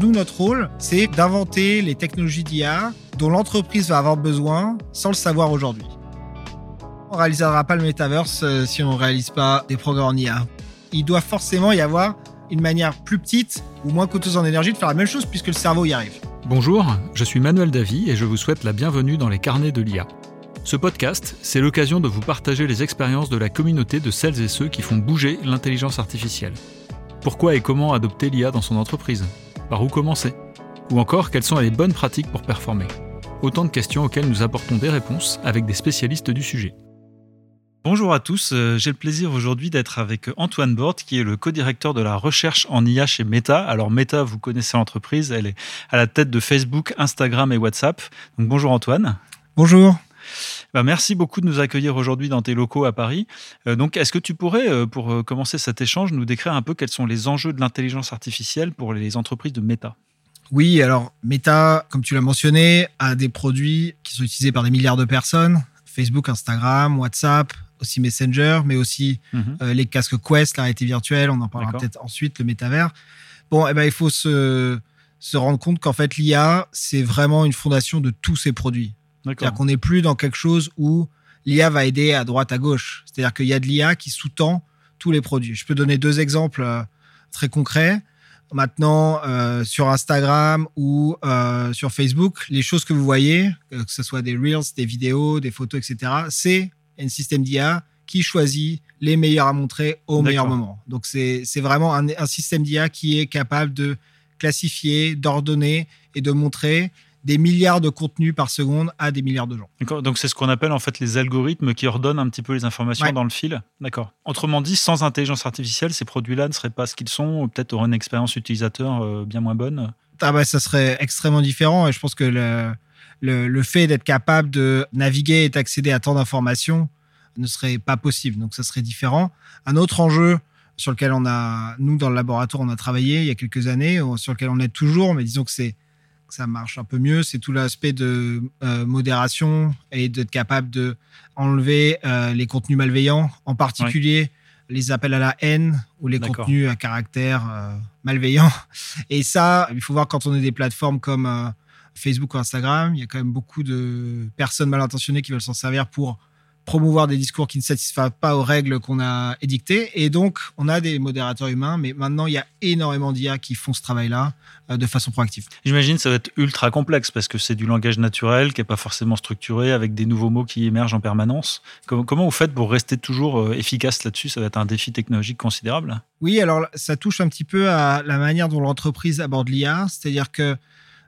Nous, notre rôle, c'est d'inventer les technologies d'IA dont l'entreprise va avoir besoin sans le savoir aujourd'hui. On ne réalisera pas le metaverse euh, si on ne réalise pas des progrès en IA. Il doit forcément y avoir une manière plus petite ou moins coûteuse en énergie de faire la même chose puisque le cerveau y arrive. Bonjour, je suis Manuel Davy et je vous souhaite la bienvenue dans les carnets de l'IA. Ce podcast, c'est l'occasion de vous partager les expériences de la communauté de celles et ceux qui font bouger l'intelligence artificielle. Pourquoi et comment adopter l'IA dans son entreprise? Par où commencer Ou encore, quelles sont les bonnes pratiques pour performer Autant de questions auxquelles nous apportons des réponses avec des spécialistes du sujet. Bonjour à tous, euh, j'ai le plaisir aujourd'hui d'être avec Antoine Bort, qui est le co-directeur de la recherche en IA chez Meta. Alors Meta, vous connaissez l'entreprise, elle est à la tête de Facebook, Instagram et WhatsApp. Donc bonjour Antoine. Bonjour. Bah, merci beaucoup de nous accueillir aujourd'hui dans tes locaux à Paris. Euh, donc, est-ce que tu pourrais, euh, pour commencer cet échange, nous décrire un peu quels sont les enjeux de l'intelligence artificielle pour les entreprises de Meta? Oui, alors Meta, comme tu l'as mentionné, a des produits qui sont utilisés par des milliards de personnes. Facebook, Instagram, WhatsApp, aussi Messenger, mais aussi Mhm. euh, les casques Quest, la réalité virtuelle, on en parlera peut-être ensuite, le métavers. Bon, eh ben, il faut se, se rendre compte qu'en fait, l'IA, c'est vraiment une fondation de tous ces produits. C'est-à-dire qu'on n'est plus dans quelque chose où l'IA va aider à droite, à gauche. C'est-à-dire qu'il y a de l'IA qui sous-tend tous les produits. Je peux donner deux exemples euh, très concrets. Maintenant, euh, sur Instagram ou euh, sur Facebook, les choses que vous voyez, que ce soit des reels, des vidéos, des photos, etc., c'est un système d'IA qui choisit les meilleurs à montrer au meilleur moment. Donc, c'est c'est vraiment un, un système d'IA qui est capable de classifier, d'ordonner et de montrer des milliards de contenus par seconde à des milliards de gens. D'accord. Donc c'est ce qu'on appelle en fait les algorithmes qui ordonnent un petit peu les informations Ouais. dans le fil. D'accord. Autrement dit, sans intelligence artificielle, ces produits-là ne seraient pas ce qu'ils sont, ou peut-être auraient une expérience utilisateur euh, bien moins bonne. Ah bah, ça serait extrêmement différent et je pense que le, le, le fait d'être capable de naviguer et d'accéder à tant d'informations ne serait pas possible. Donc ça serait différent. Un autre enjeu sur lequel on a, nous dans le laboratoire, on a travaillé il y a quelques années, sur lequel on est toujours, mais disons que c'est que ça marche un peu mieux, c'est tout l'aspect de euh, modération et d'être capable de enlever euh, les contenus malveillants, en particulier les appels à la haine ou les contenus à caractère euh, malveillant. Et ça, il faut voir quand on est des plateformes comme Facebook ou Instagram, il y a quand même beaucoup de personnes mal intentionnées qui veulent s'en servir pour promouvoir des discours qui ne satisfont pas aux règles qu'on a édictées. Et donc, on a des modérateurs humains, mais maintenant, il y a énormément d'IA qui font ce travail-là euh, de façon proactive. J'imagine que ça va être ultra complexe parce que c'est du langage naturel qui n'est pas forcément structuré avec des nouveaux mots qui émergent en permanence. Com- Comment vous faites pour rester toujours euh, efficace là-dessus? Ça va être un défi technologique considérable? Oui, alors ça touche un petit peu à la manière dont l'entreprise aborde l'IA, c'est-à-dire que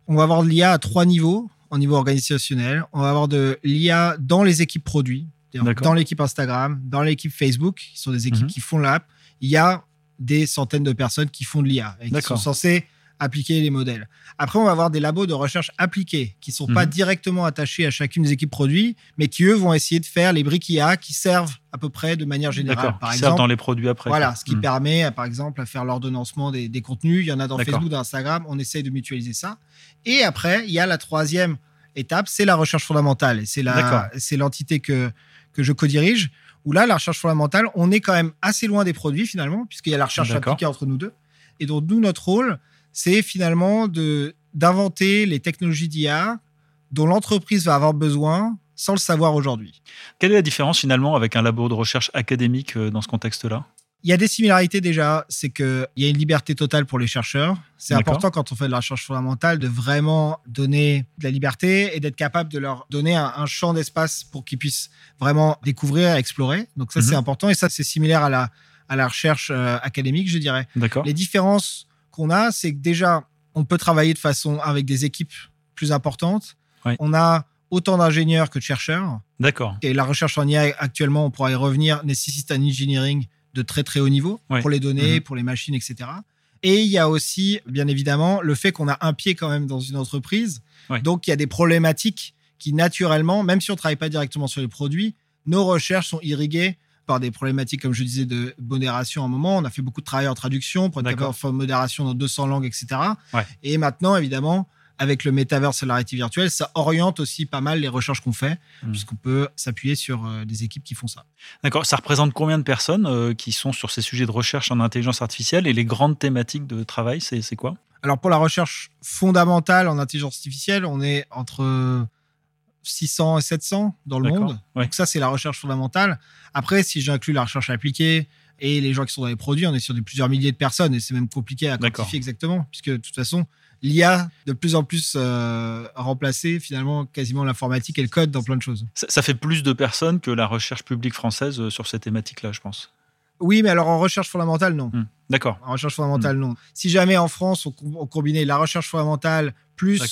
on va avoir de l'IA à trois niveaux, au niveau organisationnel. On va avoir de l'IA dans les équipes produits. Dans l'équipe Instagram, dans l'équipe Facebook, qui sont des équipes Mhm. qui font l'app. Il y a des centaines de personnes qui font de l'IA et qui sont censées appliquer les modèles. Après, on va avoir des labos de recherche appliqués qui sont pas Mhm. directement attachés à chacune des équipes produits, mais qui eux vont essayer de faire les briques IA qui servent à peu près de manière générale. Par Qui servent exemple, dans les produits après. voilà, ce qui Hmm. permet, euh, par exemple, à faire l'ordonnancement des, des contenus. Il y en a dans. Facebook, dans Instagram. On essaye de mutualiser ça. Et après, il y a la troisième étape, c'est la recherche fondamentale. C'est l'entité que, que je co-dirige. Où là, la recherche fondamentale, on est quand même assez loin des produits finalement, puisqu'il y a la recherche appliquée entre nous deux. Et donc, nous, notre rôle, c'est finalement de, d'inventer les technologies d'IA dont l'entreprise va avoir besoin sans le savoir aujourd'hui. Quelle est la différence finalement avec un labo de recherche académique euh, dans ce contexte-là? Il y a des similarités déjà, c'est qu'il y a une liberté totale pour les chercheurs. C'est important quand on fait de la recherche fondamentale de vraiment donner de la liberté et d'être capable de leur donner un, un champ d'espace pour qu'ils puissent vraiment découvrir, explorer. Donc ça, Mhm. c'est important et ça, c'est similaire à la, à la recherche euh, académique, je dirais. D'accord. Les différences qu'on a, c'est que déjà, on peut travailler de façon avec des équipes plus importantes. On a autant d'ingénieurs que de chercheurs. D'accord. Et la recherche en IA actuellement, on pourra y revenir, nécessite un engineering de très très haut niveau Ouais. pour les données, Mhm. pour les machines, etc. Et il y a aussi, bien évidemment, le fait qu'on a un pied quand même dans une entreprise. Ouais. Donc, il y a des problématiques qui, naturellement, même si on ne travaille pas directement sur les produits, nos recherches sont irriguées par des problématiques, comme je disais, de modération à un moment. On a fait beaucoup de travail en traduction pour être D'accord. capable de modération dans 200 langues, etc. Ouais. Et maintenant, évidemment, avec le métaverse et la réalité virtuelle, ça oriente aussi pas mal les recherches qu'on fait, Mhm. puisqu'on peut s'appuyer sur euh, des équipes qui font ça. D'accord. Ça représente combien de personnes euh, qui sont sur ces sujets de recherche en intelligence artificielle et les grandes thématiques de travail, c'est c'est quoi? Alors pour la recherche fondamentale en intelligence artificielle, on est entre 600 et 700 dans le D'accord, monde. ouais. Donc ça, c'est la recherche fondamentale. Après, si j'inclus la recherche appliquée et les gens qui sont dans les produits, on est sur des plusieurs milliers de personnes et c'est même compliqué à D'accord. quantifier exactement, puisque de toute façon, l'IA de plus en plus euh, a remplacé finalement quasiment l'informatique et le code dans plein de choses. Ça, ça fait plus de personnes que la recherche publique française euh, sur ces thématiques-là, je pense. Oui, mais alors en recherche fondamentale, non. Hmm. D'accord, En recherche fondamentale, non. Si jamais en France, on, com- on combinait la recherche fondamentale plus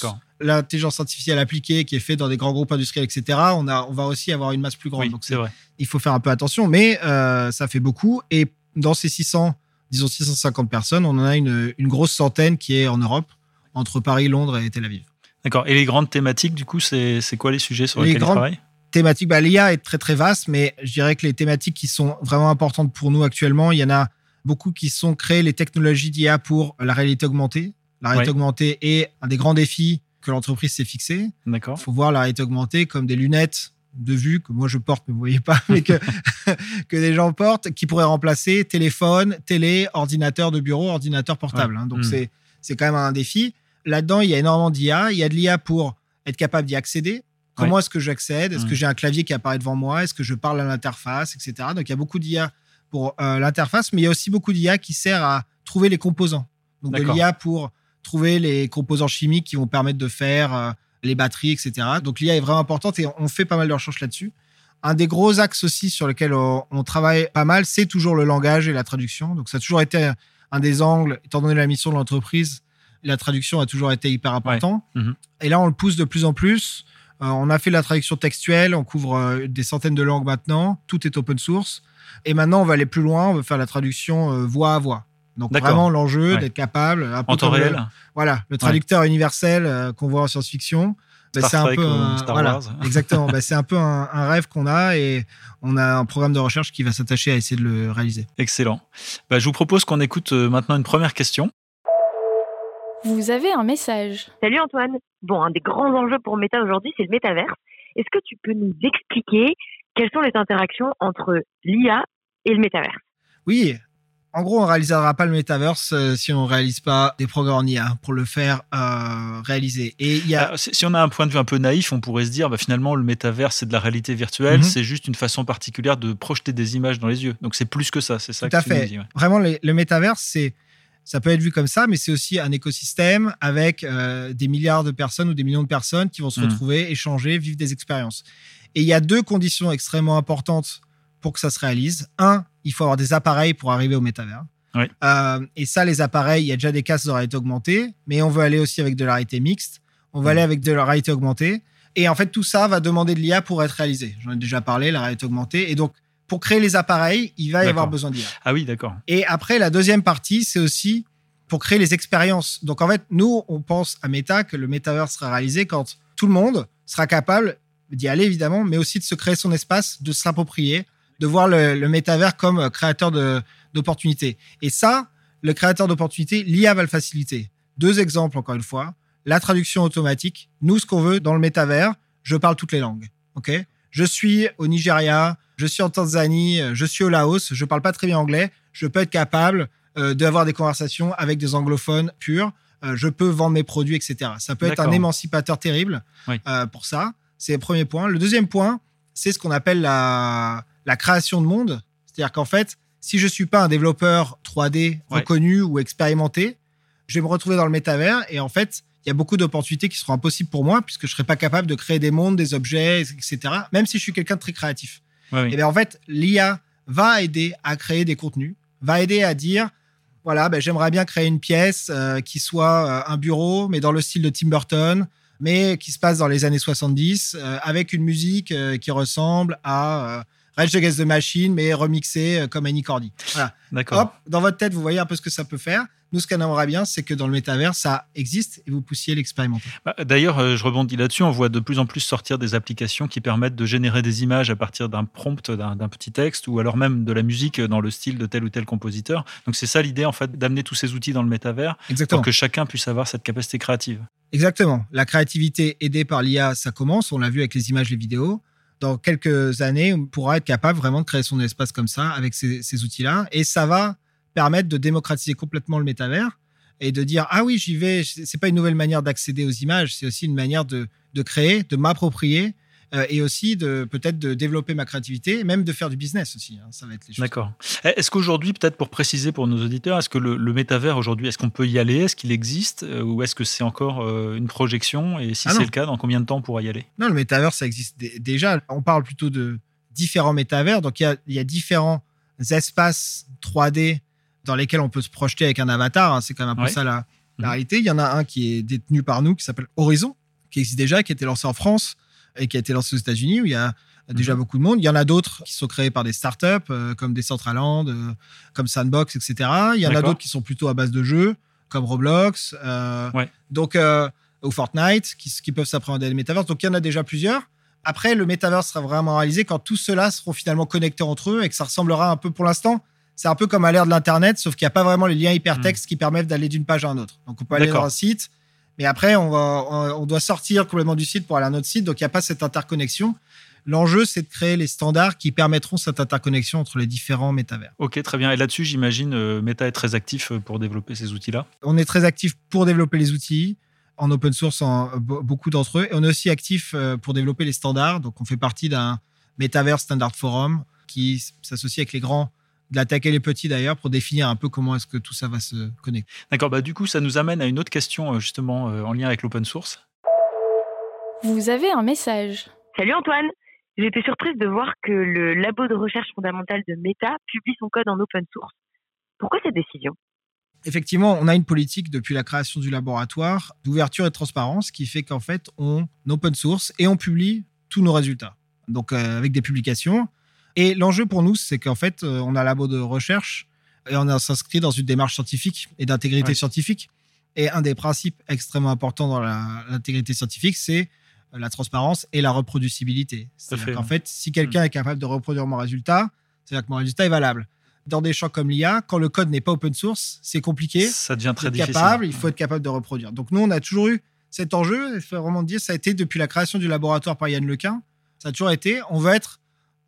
l'intelligence artificielle appliquée qui est faite dans des grands groupes industriels, etc., on, a, on va aussi avoir une masse plus grande. Oui, Donc c'est vrai. il faut faire un peu attention, mais euh, ça fait beaucoup. Et dans ces 600, disons 650 personnes, on en a une, une grosse centaine qui est en Europe, entre Paris, Londres et Tel Aviv. D'accord. Et les grandes thématiques, du coup, c'est quoi les sujets sur Les lesquels ils grandes- travaillent? Thématique, bah, l'IA est très très vaste, mais je dirais que les thématiques qui sont vraiment importantes pour nous actuellement, il y en a beaucoup qui sont créées les technologies d'IA pour la réalité augmentée. La réalité Ouais. augmentée est un des grands défis que l'entreprise s'est fixé. D'accord. Il faut voir la réalité augmentée comme des lunettes de vue que moi je porte, mais vous voyez pas, mais que, que des gens portent, qui pourraient remplacer téléphone, télé, ordinateur de bureau, ordinateur portable. Ouais. hein. Donc Mm. c'est c'est quand même un défi. Là-dedans, il y a énormément d'IA. Il y a de l'IA pour être capable d'y accéder. Comment est-ce que j'accède? Est-ce Mm. que j'ai un clavier qui apparaît devant moi? Est-ce que je parle à l'interface, etc. Donc il y a beaucoup d'IA pour euh, l'interface, mais il y a aussi beaucoup d'IA qui sert à trouver les composants. Donc de l'IA pour trouver les composants chimiques qui vont permettre de faire euh, les batteries, etc. Donc l'IA est vraiment importante et on fait pas mal de recherches là-dessus. Un des gros axes aussi sur lequel on, on travaille pas mal, c'est toujours le langage et la traduction. Donc ça a toujours été un des angles, étant donné la mission de l'entreprise, la traduction a toujours été hyper important. Mhm. Et là, on le pousse de plus en plus. Euh, on a fait de la traduction textuelle, on couvre euh, des centaines de langues maintenant, tout est open source. Et maintenant, on va aller plus loin, on va faire la traduction euh, voix à voix. Donc vraiment l'enjeu Ouais. d'être capable, un peu En temps le- réel voilà, le traducteur universel qu'on voit en science-fiction. Bah, Star c'est un peu ou un- Star voilà, Wars. exactement. Bah, c'est un peu un, un rêve qu'on a et on a un programme de recherche qui va s'attacher à essayer de le réaliser. Excellent. Bah, je vous propose qu'on écoute euh, maintenant une première question. Vous avez un message. Salut Antoine. Bon, un des grands enjeux pour Meta aujourd'hui, c'est le métaverse. Est-ce que tu peux nous expliquer quelles sont les interactions entre l'IA et le métaverse? Oui, en gros, on ne réalisera pas le metaverse euh, si on ne réalise pas des programmes en IA pour le faire euh, réaliser. Et il y a Ah, si on a un point de vue un peu naïf, on pourrait se dire bah, finalement le métavers c'est de la réalité virtuelle, Mhm. c'est juste une façon particulière de projeter des images dans les yeux. Donc c'est plus que ça, c'est ça Tout à que tu nous fait. dis, ouais. Vraiment, les- le métaverse, c'est ça peut être vu comme ça, mais c'est aussi un écosystème avec euh, des milliards de personnes ou des millions de personnes qui vont se Mhm. retrouver, échanger, vivre des expériences. Et il y a deux conditions extrêmement importantes pour que ça se réalise. Un, il faut avoir des appareils pour arriver au métavers. Oui. Euh, et ça, les appareils, il y a déjà des casques de réalité augmentée, mais on veut aller aussi avec de la réalité mixte. On va Mhm. aller avec de la réalité augmentée. Et en fait, tout ça va demander de l'IA pour être réalisé. J'en ai déjà parlé, la réalité augmentée. Et donc, pour créer les appareils, il va y avoir besoin d'IA. Ah oui, d'accord. Et après, la deuxième partie, c'est aussi pour créer les expériences. Donc, en fait, nous, on pense à Meta que le métavers sera réalisé quand tout le monde sera capable d'y aller, évidemment, mais aussi de se créer son espace, de s'approprier, de voir le, le métavers comme euh, créateur d'opportunités. Et ça, le créateur d'opportunités, l'IA va le faciliter. Deux exemples, encore une fois. La traduction automatique. Nous, ce qu'on veut dans le métavers, je parle toutes les langues. OK? Je suis au Nigeria, je suis en Tanzanie, je suis au Laos, je parle pas très bien anglais. Je peux être capable euh, d'avoir des conversations avec des anglophones purs. Euh, je peux vendre mes produits, etc. Ça peut être un émancipateur terrible Oui. euh, pour ça. C'est le premier point. Le deuxième point, c'est ce qu'on appelle la, la création de monde. C'est-à-dire qu'en fait, si je suis pas un développeur 3D Ouais. reconnu ou expérimenté, je vais me retrouver dans le métavers et en fait, il y a beaucoup d'opportunités qui seront impossibles pour moi puisque je serai pas capable de créer des mondes, des objets, etc. Même si je suis quelqu'un de très créatif. Ouais, oui. Et bien en fait, l'IA va aider à créer des contenus, va aider à dire voilà, ben, j'aimerais bien créer une pièce euh, qui soit euh, un bureau, mais dans le style de Tim Burton, mais qui se passe dans les années 70, euh, avec une musique qui ressemble à Rage Against the Machine, mais remixée euh, comme Annie Cordy. Voilà. D'accord. Hop, dans votre tête, vous voyez un peu ce que ça peut faire. Nous, ce qu'on aimerait bien, c'est que dans le métavers, ça existe et vous poussiez l'expérimenter. Bah, D'ailleurs, euh, je rebondis là-dessus. On voit de plus en plus sortir des applications qui permettent de générer des images à partir d'un prompt, d'un d'un petit texte, ou alors même de la musique dans le style de tel ou tel compositeur. Donc c'est ça l'idée, en fait, d'amener tous ces outils dans le métavers Exactement. pour que chacun puisse avoir cette capacité créative. Exactement. La créativité aidée par l'IA, ça commence. On l'a vu avec les images, les vidéos. Dans quelques années, on pourra être capable vraiment de créer son espace comme ça avec ces, outils-là. Et ça va permettre de démocratiser complètement le métavers. et de dire ah oui j'y vais c'est pas une nouvelle manière d'accéder aux images c'est aussi une manière de créer de m'approprier euh, et aussi de peut-être de développer ma créativité, même de faire du business aussi. Hein. ça va être les choses. D'accord. Eh, est-ce qu'aujourd'hui, peut-être pour préciser pour nos auditeurs, est-ce que le, métavers aujourd'hui, est-ce qu'on peut y aller? Est-ce qu'il existe euh, Ou est-ce que c'est encore euh, une projection? Et si ah c'est le cas, dans combien de temps on pourra y aller? Non, le métavers, ça existe déjà. On parle plutôt de différents métavers. Donc, il y a, il y a différents espaces 3D dans lesquels on peut se projeter avec un avatar. Hein. C'est quand même un peu ça la, la mhm. réalité. Il y en a un qui est détenu par nous, qui s'appelle Horizon, qui existe déjà, qui a été lancé en France et qui a été lancé aux États-Unis où il y a déjà mhm. beaucoup de monde. Il y en a d'autres qui sont créés par des startups euh, comme Decentraland, euh, comme Sandbox, etc. Il y en a d'autres qui sont plutôt à base de jeux comme Roblox, euh, donc ou Fortnite, qui, qui peuvent s'appréhender les métaverses. Donc il y en a déjà plusieurs. Après, le métaverse sera vraiment réalisé quand tout cela seront finalement connectés entre eux et que ça ressemblera un peu pour l'instant. C'est un peu comme à l'ère de l'Internet, sauf qu'il n'y a pas vraiment les liens hypertextes mhm. qui permettent d'aller d'une page à un autre. Donc on peut aller dans un site, mais après, on, va, on doit sortir complètement du site pour aller à un autre site. Donc, il n'y a pas cette interconnexion. L'enjeu, c'est de créer les standards qui permettront cette interconnexion entre les différents métavers. Ok, très bien. Et là-dessus, j'imagine, euh, Meta est très actif euh, pour développer ces outils-là. On est très actif pour développer les outils en open source, en, beaucoup d'entre eux. Et on est aussi actif euh, pour développer les standards. Donc, on fait partie d'un Metaverse Standard Forum qui s'associe avec les grands l'attaquer les petits d'ailleurs pour définir un peu comment est-ce que tout ça va se connecter. D'accord, bah du coup ça nous amène à une autre question euh, justement euh, en lien avec l'open source. Vous avez un message. Salut Antoine, j'ai été surprise de voir que le labo de recherche fondamentale de Meta publie son code en open source. Pourquoi cette décision? Effectivement, on a une politique depuis la création du laboratoire d'ouverture et de transparence qui fait qu'en fait on open source et on publie tous nos résultats. Donc euh, avec des publications et l'enjeu pour nous, c'est qu'en fait, euh, on a un labo de recherche et on s'inscrit dans une démarche scientifique et d'intégrité scientifique. Et un des principes extrêmement importants dans l'intégrité scientifique, c'est euh, la transparence et la reproducibilité. C'est-à-dire qu'en fait, si quelqu'un mm. est capable de reproduire mon résultat, c'est-à-dire que mon résultat est valable. Dans des champs comme l'IA, quand le code n'est pas open source, c'est compliqué. Ça devient très difficile. Capable, il faut être capable de reproduire. Donc nous, on a toujours eu cet enjeu. Il faut vraiment dire, ça a été depuis la création du laboratoire par Yann Lequin. Ça a toujours été, on veut être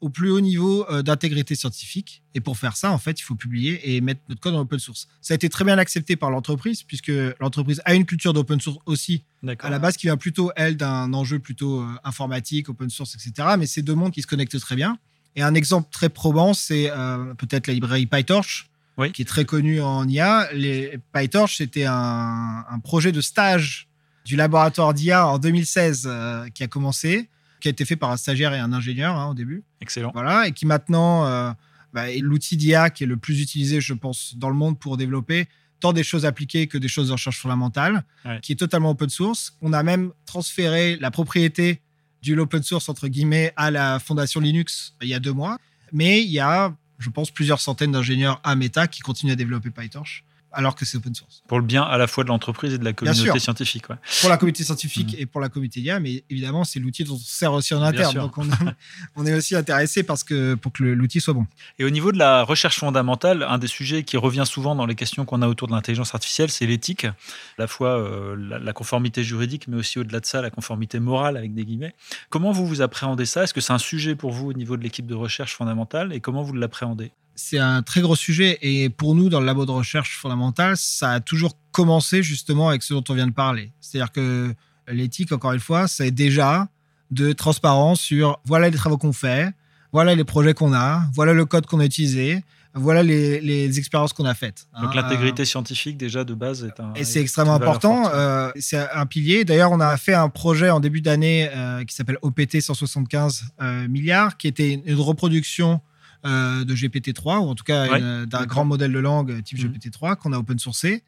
au plus haut niveau euh, d'intégrité scientifique. Et pour faire ça, en fait, il faut publier et mettre notre code en open source. Ça a été très bien accepté par l'entreprise, puisque l'entreprise a une culture d'open source aussi, à la base, qui vient plutôt, elle, d'un enjeu plutôt euh, informatique, open source, etc. Mais c'est deux mondes qui se connectent très bien. Et un exemple très probant, c'est euh, peut-être la librairie PyTorch, qui est très connue en IA. Les PyTorch, c'était un, un, projet de stage du laboratoire d'IA en 2016 qui a commencé qui a été fait par un stagiaire et un ingénieur hein, au début. Excellent. Voilà, et qui maintenant euh, bah, est l'outil d'IA qui est le plus utilisé, je pense, dans le monde pour développer tant des choses appliquées que des choses de recherche fondamentale, qui est totalement open source. On a même transféré la propriété du open source entre guillemets à la fondation Linux il y a deux mois. Mais il y a, je pense, plusieurs centaines d'ingénieurs à Meta qui continuent à développer PyTorch alors que c'est open source. Pour le bien à la fois de l'entreprise et de la communauté scientifique. Pour la communauté scientifique mm. et pour la communauté IA, mais évidemment, c'est l'outil dont on sert aussi en interne. Donc, on, est aussi intéressé parce que, pour que l'outil soit bon. Et au niveau de la recherche fondamentale, un des sujets qui revient souvent dans les questions qu'on a autour de l'intelligence artificielle, c'est l'éthique, à la fois euh, la, conformité juridique, mais aussi au-delà de ça, la conformité morale, avec des guillemets. Comment vous vous appréhendez ça? Est-ce que c'est un sujet pour vous au niveau de l'équipe de recherche fondamentale? Et comment vous l'appréhendez? C'est un très gros sujet. Et pour nous, dans le labo de recherche fondamentale, ça a toujours commencé justement avec ce dont on vient de parler. C'est-à-dire que l'éthique, encore une fois, c'est déjà de transparence sur voilà les travaux qu'on fait, voilà les projets qu'on a, voilà le code qu'on a utilisé, voilà les, expériences qu'on a faites. Donc hein. l'intégrité scientifique déjà de base est un... Et c'est extrêmement important, euh, c'est un pilier. D'ailleurs, on a fait un projet en début d'année euh, qui s'appelle OPT 175 euh, milliards, qui était une reproduction euh, de GPT-3, ou en tout cas d'un grand modèle de langue type mhm. GPT-3 qu'on a open sourcé.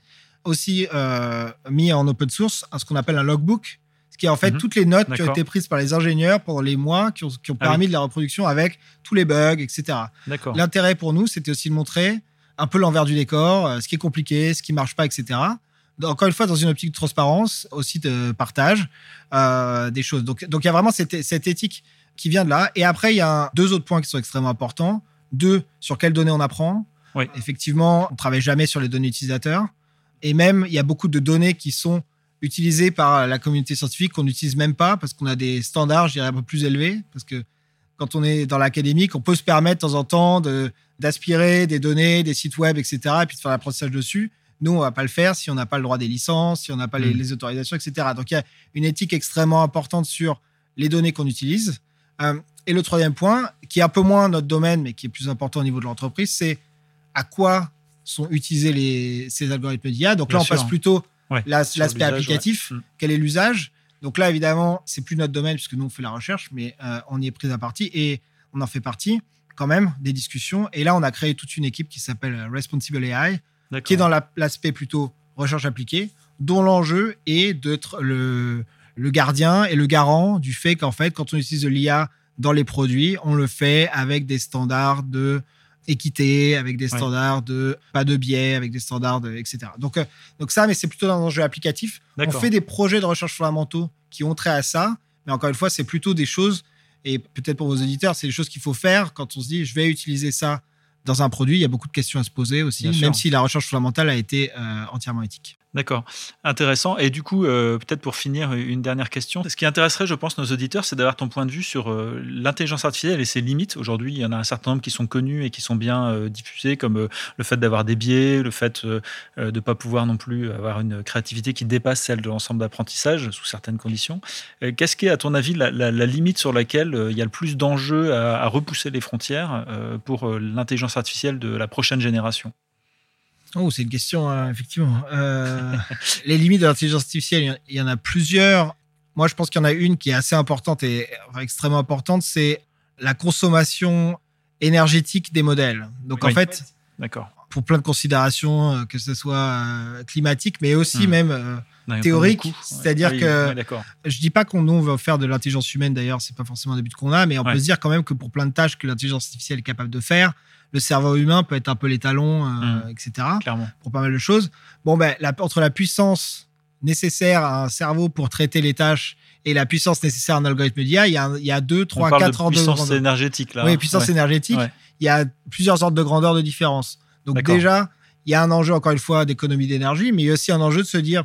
Aussi euh, mis en open source ce qu'on appelle un logbook, ce qui est en fait mhm. toutes les notes qui ont été prises par les ingénieurs pendant les mois qui ont, qui ont ah permis de la reproduction avec tous les bugs, etc. L'intérêt pour nous, c'était aussi de montrer un peu l'envers du décor, euh, ce qui est compliqué, ce qui marche pas, etc. Encore une fois, dans une optique de transparence, aussi de partage des choses. Donc, donc il y a vraiment cette, cette éthique qui vient de là. Et après, il y a deux autres points qui sont extrêmement importants. Deux, sur quelles données on apprend. Effectivement, on travaille jamais sur les données utilisateurs. Et même, il y a beaucoup de données qui sont utilisées par la communauté scientifique qu'on n'utilise même pas parce qu'on a des standards, je dirais, un peu plus élevés. Parce que quand on est dans l'académique, on peut se permettre de temps en temps d'aspirer des données, des sites web, etc., et puis de faire l'apprentissage dessus. nous, on va pas le faire si on n'a pas le droit des licences, si on n'a pas les, Mm. les autorisations, etc. Donc, il y a une éthique extrêmement importante sur les données qu'on utilise. Euh, et le troisième point, qui est un peu moins notre domaine, mais qui est plus important au niveau de l'entreprise, c'est à quoi sont utilisés les, ces algorithmes d'IA. Donc Bien là, on sûr. passe plutôt Ouais, l'aspect applicatif. ouais. Mm. Quel est l'usage? Donc là, évidemment, c'est plus notre domaine puisque nous, on fait la recherche, mais euh, on y est pris à partie et on en fait partie quand même des discussions. Et là, on a créé toute une équipe qui s'appelle euh, Responsible AI, qui est dans la- l'aspect plutôt recherche appliquée, dont l'enjeu est d'être le, le gardien et le garant du fait qu'en fait, quand on utilise de l'IA dans les produits, on le fait avec des standards de équité, avec des Ouais. standards de pas de biais, avec des standards de, etc. Donc, euh, donc ça, mais c'est plutôt dans un enjeu applicatif. On fait des projets de recherche fondamentaux qui ont trait à ça, mais encore une fois, c'est plutôt des choses, et peut-être pour vos auditeurs, c'est des choses qu'il faut faire quand on se dit je vais utiliser ça dans un produit. Il y a beaucoup de questions à se poser aussi, Bien sûr. même si la recherche fondamentale a été euh, entièrement éthique. D'accord, intéressant. Et du coup, euh, peut-être pour finir, une dernière question. Ce qui intéresserait, je pense, nos auditeurs, c'est d'avoir ton point de vue sur euh, l'intelligence artificielle et ses limites. Aujourd'hui, il y en a un certain nombre qui sont connus et qui sont bien euh, diffusés, comme le fait d'avoir des biais, le fait de ne pas pouvoir non plus avoir une créativité qui dépasse celle de l'ensemble d'apprentissage sous certaines conditions. Qu'est-ce qui est, à ton avis, la, limite sur laquelle il y a le plus d'enjeux à, repousser les frontières pour l'intelligence artificielle de la prochaine génération? Oh, c'est une question, euh, effectivement. Euh, les limites de l'intelligence artificielle, il y en- a plusieurs. Moi, je pense qu'il y en a une qui est assez importante et enfin, extrêmement importante, c'est la consommation énergétique des modèles. Donc, Oui. en fait, D'accord. pour plein de considérations, euh, que ce soit euh, climatique, mais aussi Hmm. même Théorique, c'est-à-dire Oui, que- d'accord. je dis pas qu'on va faire de l'intelligence humaine d'ailleurs, c'est pas forcément le but qu'on a, mais on Ouais. peut se dire quand même que pour plein de tâches que l'intelligence artificielle est capable de faire, le cerveau humain peut être un peu l'étalon, euh, Mm. etc. Clairement. Pour pas mal de choses. Bon, ben, la- entre la puissance nécessaire à un cerveau pour traiter les tâches et la puissance nécessaire à un algorithme d'IA, il y a, un- il y a deux, trois, quatre ordres de puissance grandeur. énergétique là. Oui, puissance Ouais. énergétique. Ouais. Il y a plusieurs ordres de grandeur de différence. Donc déjà, il y a un enjeu, encore une fois, d'économie d'énergie, mais il y a aussi un enjeu de se dire,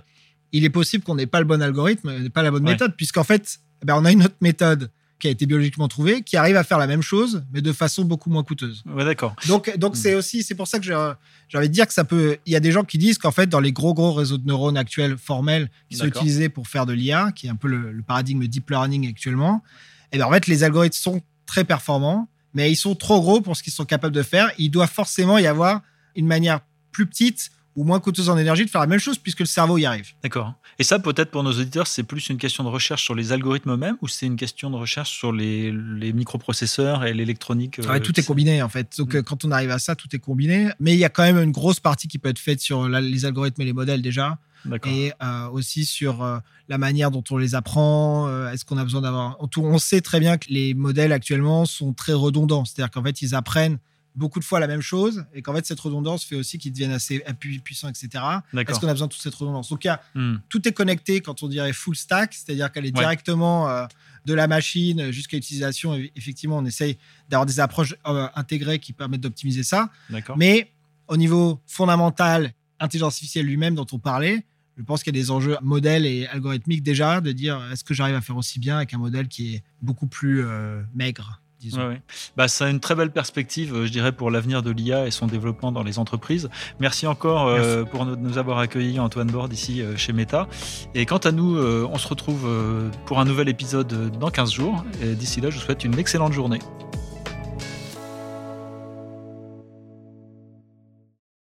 il est possible qu'on n'ait pas le bon algorithme, pas la bonne Ouais. méthode, puisqu'en fait, eh ben, on a une autre méthode qui a été biologiquement trouvée, qui arrive à faire la même chose, mais de façon beaucoup moins coûteuse. Ouais, d'accord. Donc, donc Mm. c'est aussi, c'est pour ça que j'ai envie de dire que ça peut. Il y a des gens qui disent qu'en fait, dans les gros gros réseaux de neurones actuels formels qui sont utilisés pour faire de l'IA, qui est un peu le, le paradigme deep learning actuellement, et ben en fait, les algorithmes sont très performants, mais ils sont trop gros pour ce qu'ils sont capables de faire. Il doit forcément y avoir une manière plus petite ou moins coûteuse en énergie de faire la même chose puisque le cerveau y arrive. D'accord. Et ça, peut-être pour nos auditeurs, c'est plus une question de recherche sur les algorithmes eux-mêmes ou c'est une question de recherche sur les, les microprocesseurs et l'électronique euh, Ouais, tout est qui- combiné en fait. Donc Mm. euh, quand on arrive à ça, tout est combiné. Mais il y a quand même une grosse partie qui peut être faite sur la- les algorithmes et les modèles déjà. Et euh, aussi sur euh, la manière dont on les apprend. euh, Est-ce qu'on a besoin d'avoir. On sait très bien que les modèles actuellement sont très redondants. C'est-à-dire qu'en fait, ils apprennent beaucoup de fois la même chose et qu'en fait, cette redondance fait aussi qu'ils deviennent assez puissants, etc. Est-ce qu'on a besoin de toute cette redondance? Donc, il y a- Hmm. tout est connecté quand on dirait full stack, c'est-à-dire qu'elle est Ouais. directement euh, de la machine jusqu'à l'utilisation. Effectivement, on essaye d'avoir des approches euh, intégrées qui permettent d'optimiser ça. Mais au niveau fondamental, intelligence artificielle lui-même dont on parlait, je pense qu'il y a des enjeux modèles et algorithmiques déjà de dire est-ce que j'arrive à faire aussi bien avec un modèle qui est beaucoup plus euh, maigre, disons. Ouais, ouais. Bah, ça a une très belle perspective, euh, je dirais, pour l'avenir de l'IA et son développement dans les entreprises. Merci encore euh, pour nous, avoir accueillis, Antoine Bord, ici euh, chez Meta. Et quant à nous, euh, on se retrouve pour un nouvel épisode dans 15 jours. Et d'ici là, je vous souhaite une excellente journée.